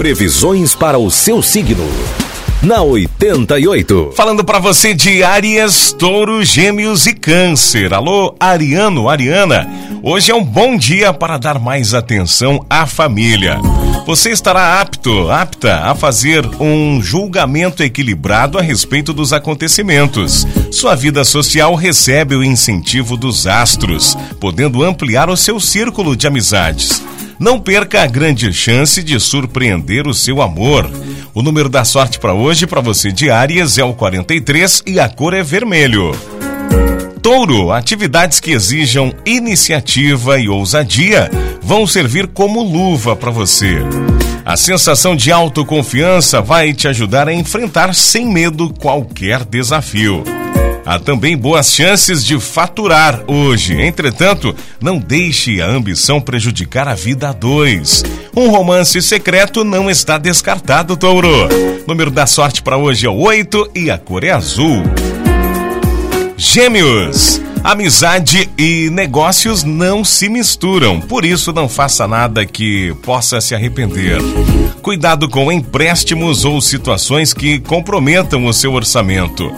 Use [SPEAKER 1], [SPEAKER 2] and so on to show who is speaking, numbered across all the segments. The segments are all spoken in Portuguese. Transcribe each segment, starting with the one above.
[SPEAKER 1] Previsões para o seu signo. Na 88.
[SPEAKER 2] Falando para você de Áries, Touro, Gêmeos e Câncer. Alô, Ariano, Ariana. Hoje é um bom dia para dar mais atenção à família. Você estará apto, apta a fazer um julgamento equilibrado a respeito dos acontecimentos. Sua vida social recebe o incentivo dos astros, podendo ampliar o seu círculo de amizades. Não perca a grande chance de surpreender o seu amor. O número da sorte para hoje, para você de Áries, é o 43 e a cor é vermelho. Touro, atividades que exijam iniciativa e ousadia vão servir como luva para você. A sensação de autoconfiança vai te ajudar a enfrentar sem medo qualquer desafio. Há também boas chances de faturar hoje. Entretanto, não deixe a ambição prejudicar a vida a dois. Um romance secreto não está descartado, Touro. Número da sorte para hoje é o 8 e a cor é azul. Gêmeos. Amizade e negócios não se misturam, por isso não faça nada que possa se arrepender. Cuidado com empréstimos ou situações que comprometam o seu orçamento.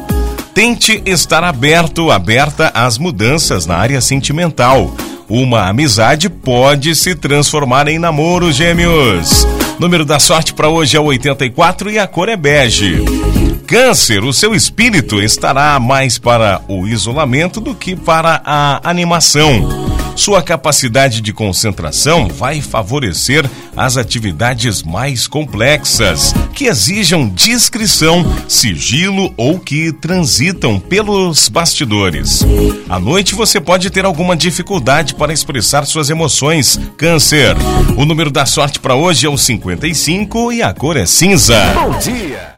[SPEAKER 2] Tente estar aberto, aberta às mudanças na área sentimental. Uma amizade pode se transformar em namoro, gêmeos. Número da sorte para hoje é 84 e a cor é bege. Câncer, o seu espírito estará mais para o isolamento do que para a animação. Sua capacidade de concentração vai favorecer as atividades mais complexas, que exijam discrição, sigilo ou que transitam pelos bastidores. À noite você pode ter alguma dificuldade para expressar suas emoções. Câncer. O número da sorte para hoje é o 55 e a cor é cinza.
[SPEAKER 1] Bom dia!